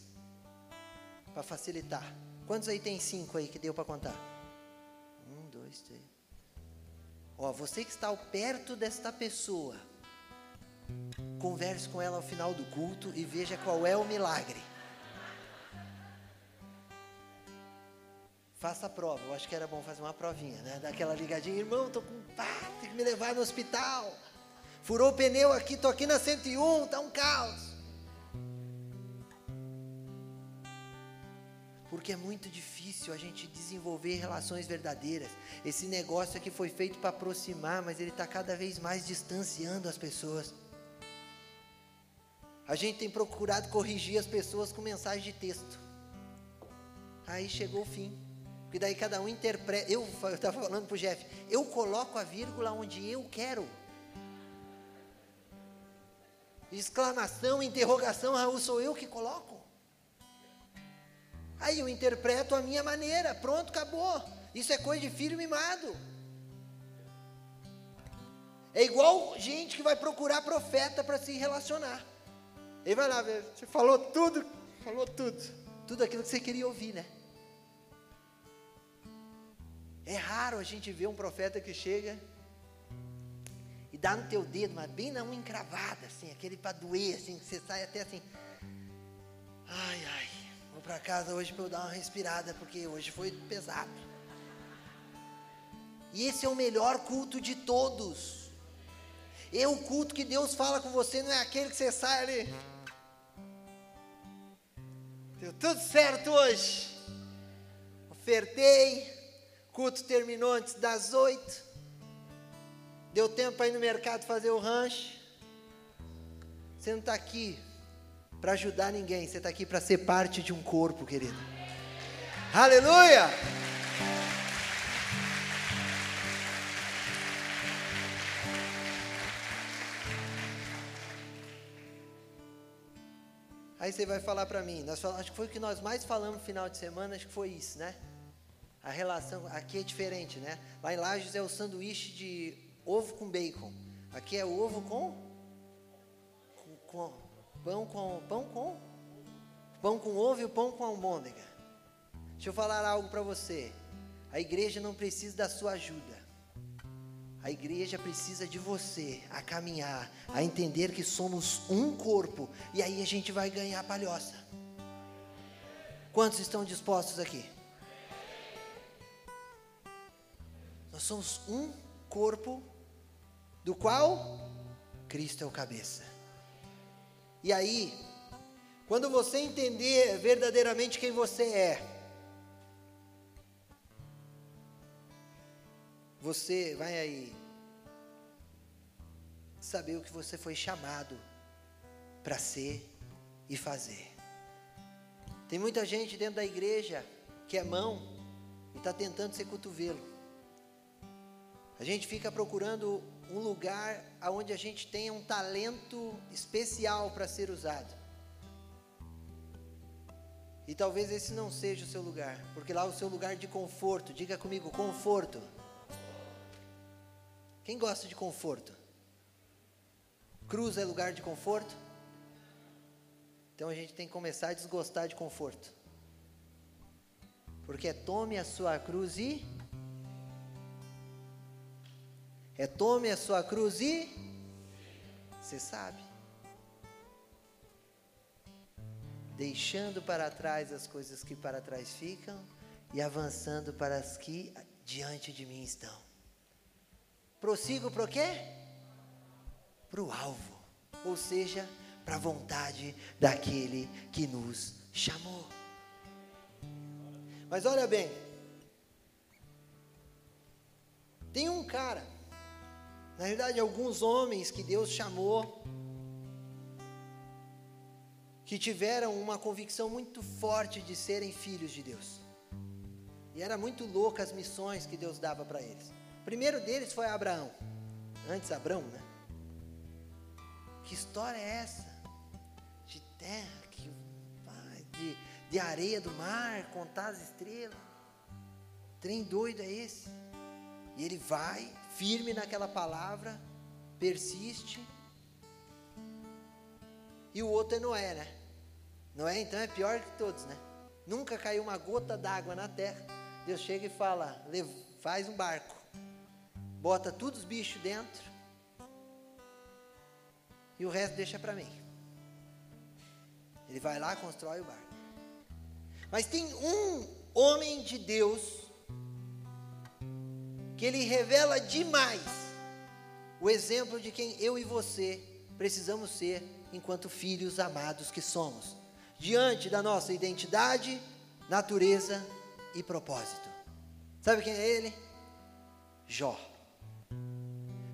Para facilitar. Quantos aí tem cinco aí que deu para contar? Um, dois, três. Ó, você que está perto desta pessoa, converse com ela ao final do culto e veja qual é o milagre. Faça a prova. Eu acho que era bom fazer uma provinha, né? Daquela ligadinha, irmão, tô com pá, tem que me levar no hospital. Furou o pneu aqui, tô aqui na 101, tá um caos. Porque é muito difícil a gente desenvolver relações verdadeiras. Esse negócio aqui foi feito para aproximar, mas ele está cada vez mais distanciando as pessoas. A gente tem procurado corrigir as pessoas com mensagem de texto. Aí chegou o fim. Porque daí cada um interpreta. Eu estava falando para o Jeff, eu coloco a vírgula onde eu quero. Exclamação, interrogação, Raul, sou eu que coloco. Aí eu interpreto a minha maneira, pronto, acabou. Isso é coisa de filho mimado. É igual gente que vai procurar profeta para se relacionar. Ele vai lá você falou tudo, falou tudo. Tudo aquilo que você queria ouvir, né? É raro a gente ver um profeta que chega e dá no teu dedo, mas bem na unha encravada, assim, aquele para doer, assim, que você sai até assim. Ai, ai, para casa hoje para eu dar uma respirada, porque hoje foi pesado. E esse é o melhor culto de todos. E o culto que Deus fala com você não é aquele que você sai ali. Deu tudo certo hoje. Ofertei, culto terminou antes das oito. Deu tempo para ir no mercado fazer o rancho. Você não está aqui para ajudar ninguém, você está aqui para ser parte de um corpo, querido. Aleluia! Aí você vai falar para mim, nós falamos, acho que foi o que nós mais falamos no final de semana, acho que foi isso, né? A relação aqui é diferente, né? Lá em Lages é o sanduíche de ovo com bacon. Aqui é ovo com, com, com pão com pão com pão com ovo e o pão com almôndega. Deixa eu falar algo para você. A igreja não precisa da sua ajuda. A igreja precisa de você a caminhar, a entender que somos um corpo e aí a gente vai ganhar a palhoça. Quantos estão dispostos aqui? Nós somos um corpo do qual Cristo é o cabeça. E aí, quando você entender verdadeiramente quem você é, você vai aí saber o que você foi chamado para ser e fazer. Tem muita gente dentro da igreja que é mão e está tentando ser cotovelo. A gente fica procurando um lugar onde a gente tenha um talento especial para ser usado. E talvez esse não seja o seu lugar, porque lá é o seu lugar de conforto. Diga comigo, conforto. Quem gosta de conforto? Cruz é lugar de conforto? Então a gente tem que começar a desgostar de conforto. Porque é tome a sua cruz e. É tome a sua cruz e. Você sabe. Deixando para trás as coisas que para trás ficam e avançando para as que diante de mim estão. Prossigo para o quê? Para o alvo, ou seja, para a vontade daquele que nos chamou. Mas olha bem, tem um cara, na verdade, alguns homens que Deus chamou, que tiveram uma convicção muito forte de serem filhos de Deus. E era muito louca as missões que Deus dava para eles. O primeiro deles foi Abraão. Antes Abraão, né? Que história é essa? De terra, que, de, de areia do mar, contar as estrelas. Trem doido é esse? E ele vai, firme naquela palavra, persiste. E o outro é Noé, né? Noé então é pior que todos, né? Nunca caiu uma gota d'água na terra. Deus chega e fala: faz um barco, bota todos os bichos dentro e o resto deixa para mim. Ele vai lá, constrói o barco. Mas tem um homem de Deus que ele revela demais o exemplo de quem eu e você precisamos ser enquanto filhos amados que somos, diante da nossa identidade, natureza e propósito. Sabe quem é ele? Jó.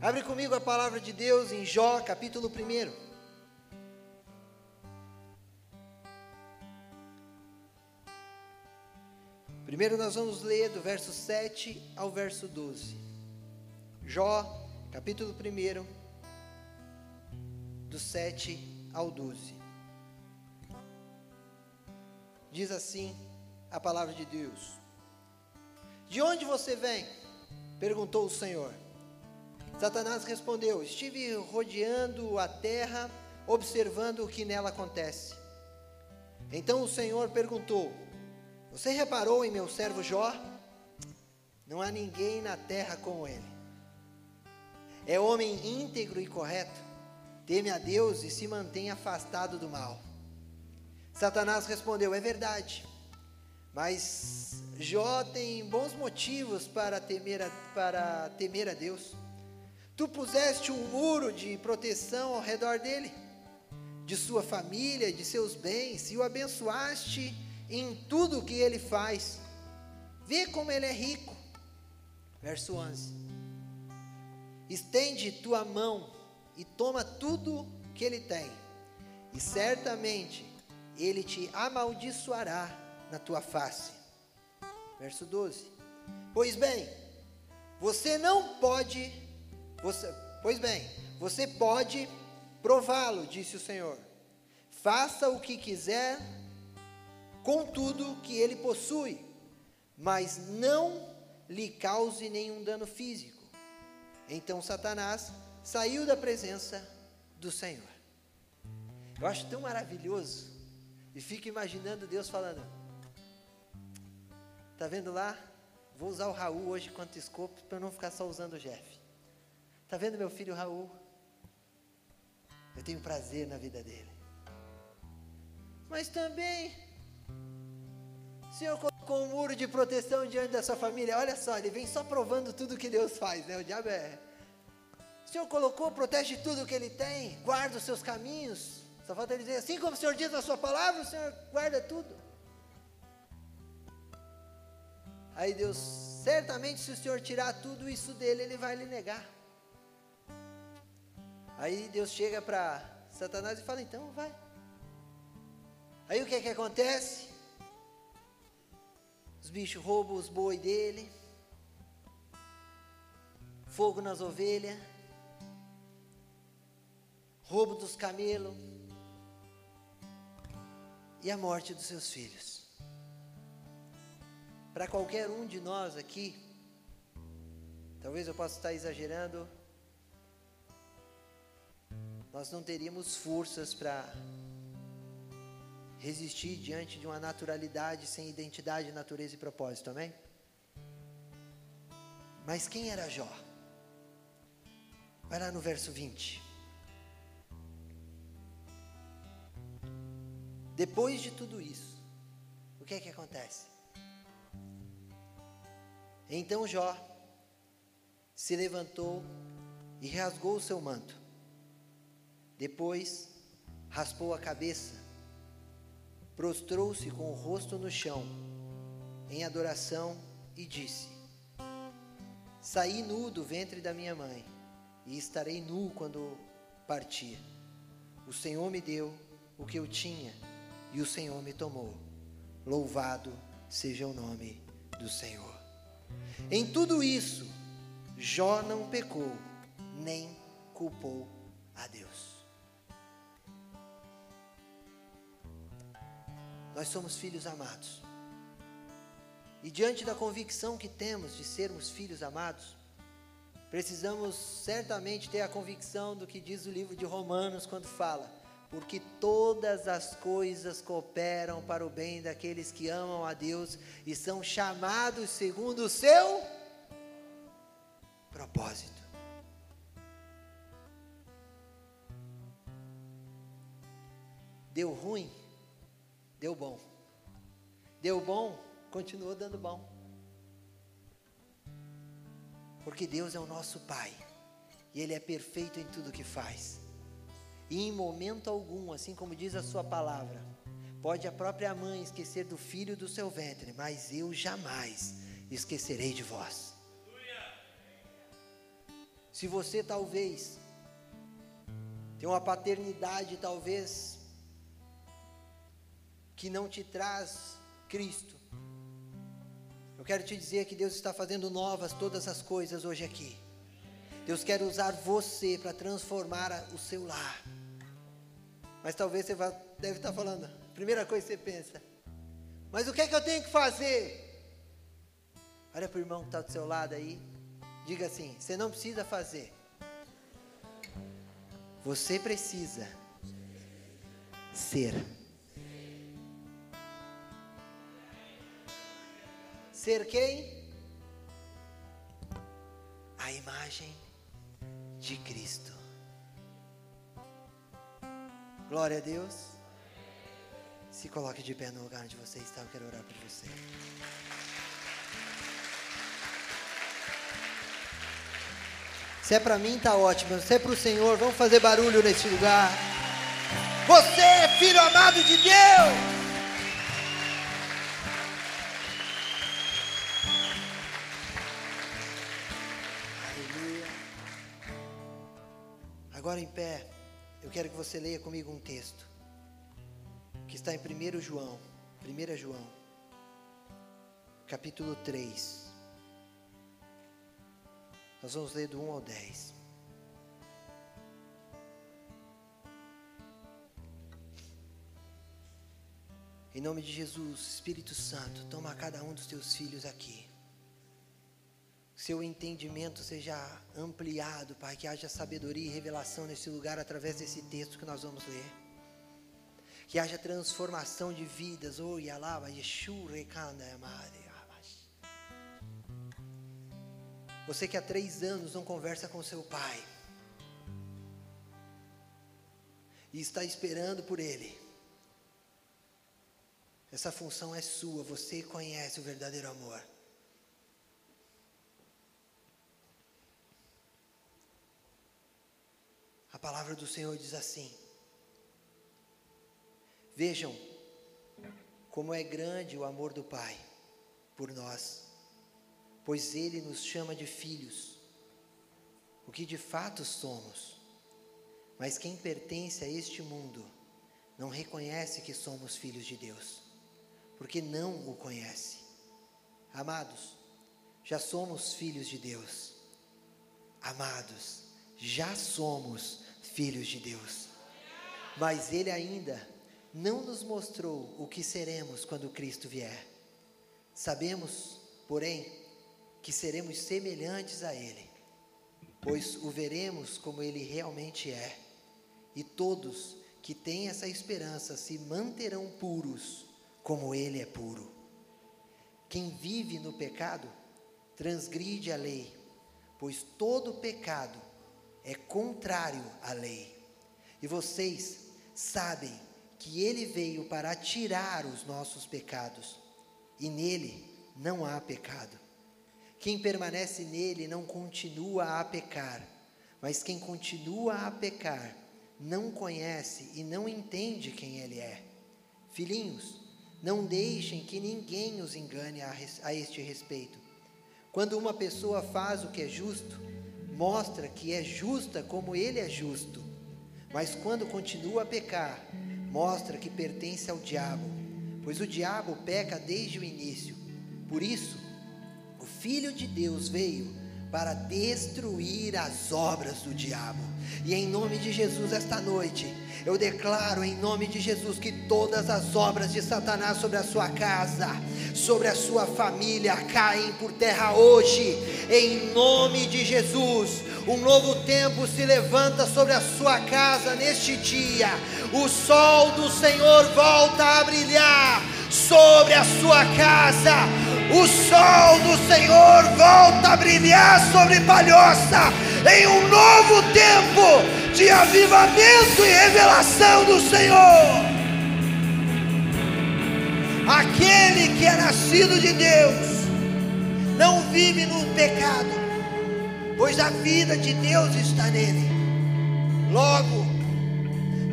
Abre comigo a palavra de Deus em Jó, capítulo 1. Primeiro nós vamos ler do verso 7 ao verso 12. Jó, capítulo 1, do 7 ao 12. Diz assim a palavra de Deus: De onde você vem? perguntou o Senhor. Satanás respondeu: Estive rodeando a terra, observando o que nela acontece. Então o Senhor perguntou: você reparou em meu servo Jó? Não há ninguém na terra como ele. É homem íntegro e correto, teme a Deus e se mantém afastado do mal. Satanás respondeu: É verdade, mas Jó tem bons motivos para temer a, para temer a Deus. Tu puseste um muro de proteção ao redor dele, de sua família, de seus bens, e o abençoaste em tudo que ele faz. Vê como ele é rico. Verso 11: Estende tua mão e toma tudo que ele tem, e certamente ele te amaldiçoará na tua face. Verso 12: Pois bem, você não pode, você, pois bem, você pode prová-lo, disse o Senhor. Faça o que quiser com tudo que ele possui, mas não lhe cause nenhum dano físico. Então Satanás saiu da presença do Senhor. Eu acho tão maravilhoso e fico imaginando Deus falando: Tá vendo lá? Vou usar o Raul hoje quanto escopo para não ficar só usando o Jeff. Tá vendo meu filho Raul? Eu tenho prazer na vida dele. Mas também Senhor colocou um muro de proteção diante da sua família. Olha só, ele vem só provando tudo que Deus faz, né? O diabo é. O Senhor colocou, protege tudo que ele tem, guarda os seus caminhos. Só falta ele dizer, assim como o Senhor diz na sua palavra, o Senhor guarda tudo. Aí Deus, certamente, se o Senhor tirar tudo isso dele, ele vai lhe negar. Aí Deus chega para Satanás e fala: então vai. Aí o que é que acontece? Os bichos roubam os boi dele. Fogo nas ovelhas. Roubo dos camelos. E a morte dos seus filhos. Para qualquer um de nós aqui, talvez eu possa estar exagerando, nós não teríamos forças para resistir diante de uma naturalidade sem identidade, natureza e propósito, amém? Mas quem era Jó? Vai lá no verso 20. Depois de tudo isso, o que é que acontece? Então Jó se levantou e rasgou o seu manto. Depois raspou a cabeça, prostrou-se com o rosto no chão, em adoração, e disse: Saí nu do ventre da minha mãe, e estarei nu quando partir. O Senhor me deu o que eu tinha, e o Senhor me tomou. Louvado seja o nome do Senhor. Em tudo isso, Jó não pecou, nem culpou a Deus. Nós somos filhos amados. E diante da convicção que temos de sermos filhos amados, precisamos certamente ter a convicção do que diz o livro de Romanos quando fala: porque todas as coisas cooperam para o bem daqueles que amam a Deus e são chamados segundo o seu propósito. Deu ruim? Deu bom. Deu bom, continuou dando bom. Porque Deus é o nosso Pai. E Ele é perfeito em tudo que faz. E em momento algum, assim como diz a Sua palavra, pode a própria mãe esquecer do filho do seu ventre, mas eu jamais esquecerei de vós. Se você talvez tem uma paternidade, talvez que não te traz Cristo. Eu quero te dizer que Deus está fazendo novas todas as coisas hoje aqui. Deus quer usar você para transformar o seu lar. Mas talvez você vá, deve estar falando, primeira coisa que você pensa, mas o que é que eu tenho que fazer? Olha para o irmão que está do seu lado aí, diga assim: você não precisa fazer, você precisa ser. Ser quem? A imagem de Cristo. Glória a Deus. Se coloque de pé no lugar onde você está, eu quero orar por você. Se é para mim, tá ótimo. Se é para o Senhor, vamos fazer barulho neste lugar. Você é filho amado de Deus. Agora em pé, eu quero que você leia comigo um texto que está em 1 João, 1 João, capítulo 3. Nós vamos ler do 1 ao 10. Em nome de Jesus, Espírito Santo, toma cada um dos teus filhos aqui seu entendimento seja ampliado, Pai, que haja sabedoria e revelação nesse lugar através desse texto que nós vamos ler. Que haja transformação de vidas. Oh, Yeshua, Você que há três anos não conversa com seu pai. E está esperando por ele. Essa função é sua. Você conhece o verdadeiro amor. A palavra do Senhor diz assim: Vejam como é grande o amor do Pai por nós, pois Ele nos chama de filhos, o que de fato somos. Mas quem pertence a este mundo não reconhece que somos filhos de Deus, porque não o conhece. Amados, já somos filhos de Deus. Amados, já somos filhos de Deus. Mas Ele ainda não nos mostrou o que seremos quando Cristo vier. Sabemos, porém, que seremos semelhantes a Ele, pois o veremos como Ele realmente é. E todos que têm essa esperança se manterão puros, como Ele é puro. Quem vive no pecado transgride a lei, pois todo pecado é contrário à lei. E vocês sabem que Ele veio para tirar os nossos pecados, e nele não há pecado. Quem permanece nele não continua a pecar, mas quem continua a pecar não conhece e não entende quem ele é. Filhinhos, não deixem que ninguém os engane a, este respeito. Quando uma pessoa faz o que é justo, mostra que é justa como ele é justo. Mas quando continua a pecar, mostra que pertence ao diabo, pois o diabo peca desde o início. Por isso, o Filho de Deus veio para destruir as obras do diabo. E em nome de Jesus, esta noite, eu declaro em nome de Jesus que todas as obras de Satanás sobre a sua casa, sobre a sua família, caem por terra hoje, em nome de Jesus. Um novo tempo se levanta sobre a sua casa neste dia. O sol do Senhor volta a brilhar sobre a sua casa. O sol do Senhor volta a brilhar sobre Palhoça em um novo tempo de avivamento e revelação do Senhor. Aquele que é nascido de Deus não vive no pecado, pois a vida de Deus está nele. Logo,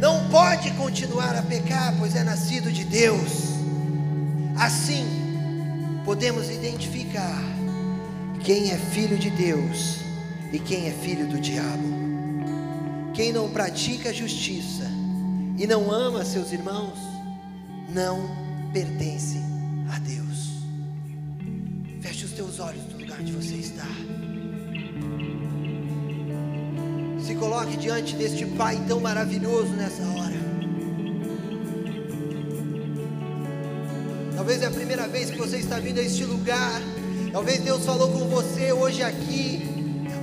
não pode continuar a pecar, pois é nascido de Deus. Assim, podemos identificar quem é filho de Deus e quem é filho do diabo. Quem não pratica justiça e não ama seus irmãos, não pertence a Deus. Feche os teus olhos no lugar onde você está. Se coloque diante deste Pai tão maravilhoso nessa hora. Talvez é a primeira vez que você está vindo a este lugar. Talvez Deus falou com você hoje aqui.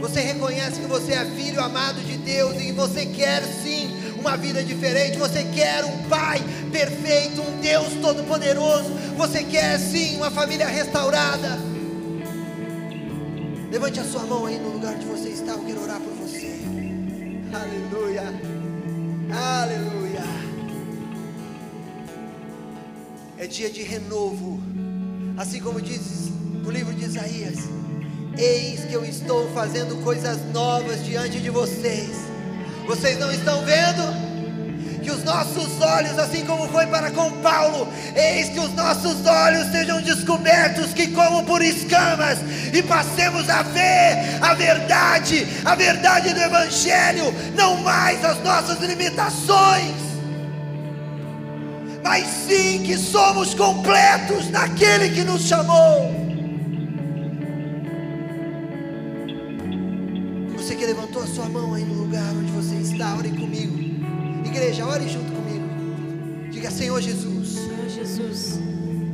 Você reconhece que você é filho amado de Deus e você quer sim uma vida diferente. Você quer um Pai perfeito, um Deus todo-poderoso. Você quer sim uma família restaurada. Levante a sua mão aí no lugar onde você está. Eu quero orar por você. Aleluia. Aleluia. é dia de renovo. Assim como diz o livro de Isaías: Eis que eu estou fazendo coisas novas diante de vocês. Vocês não estão vendo? Que os nossos olhos, assim como foi para com Paulo, eis que os nossos olhos sejam descobertos, que como por escamas, e passemos a ver a verdade, a verdade do Evangelho, não mais as nossas limitações mas sim que somos completos naquele que nos chamou. Sua mão aí no lugar onde você está, ore comigo. Igreja, ore junto comigo. Diga, Senhor Jesus. Senhor Jesus.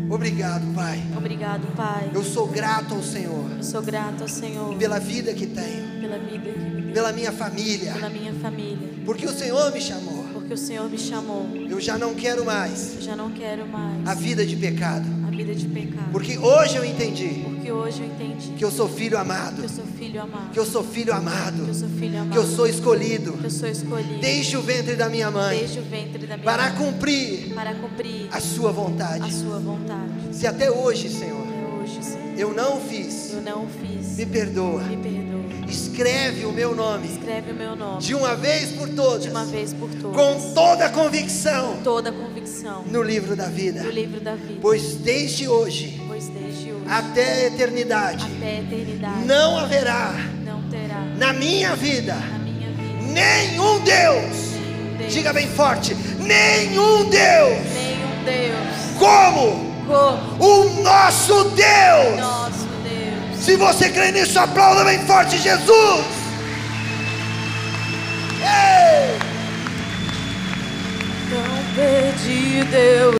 Obrigado, Pai. Obrigado, Pai. Eu sou grato ao Senhor. Eu sou grato ao Senhor. Pela vida que tenho. Pela vida que deu. Pela minha família. Pela minha família. Porque o Senhor me chamou porque o Senhor me chamou. Eu já não quero mais. Eu já não quero mais. A vida de pecado. Vida de pecado. Porque hoje eu entendi. Porque hoje eu entendi. Que eu sou filho amado. Que eu sou filho amado. Que eu sou filho amado. Que eu sou filho amado. Que eu sou escolhido. Que eu sou escolhido. Desde o ventre da minha mãe. Desde o ventre da minha para mãe. cumprir. Para cumprir. A sua vontade. A sua vontade. Se até hoje, Senhor. Até hoje, Senhor. Eu não fiz. Eu não fiz. Me perdoa. Me perdoa. Escreve o meu nome. Escreve o meu nome. De uma vez por todas. De uma vez por todas. Com toda a convicção. Com toda a convicção. No livro da vida. No livro da vida. Pois desde hoje. Pois desde hoje. Até a eternidade. Até a eternidade. Não haverá. Não terá. Na minha vida. Na minha vida. Nenhum Deus. Nenhum Deus. Diga bem forte. Nenhum Deus. Nenhum Deus. Como? Como? O nosso Deus. Nosso Deus. Se você crê nisso, aplauda bem forte Jesus. Ei! Tão perdido eu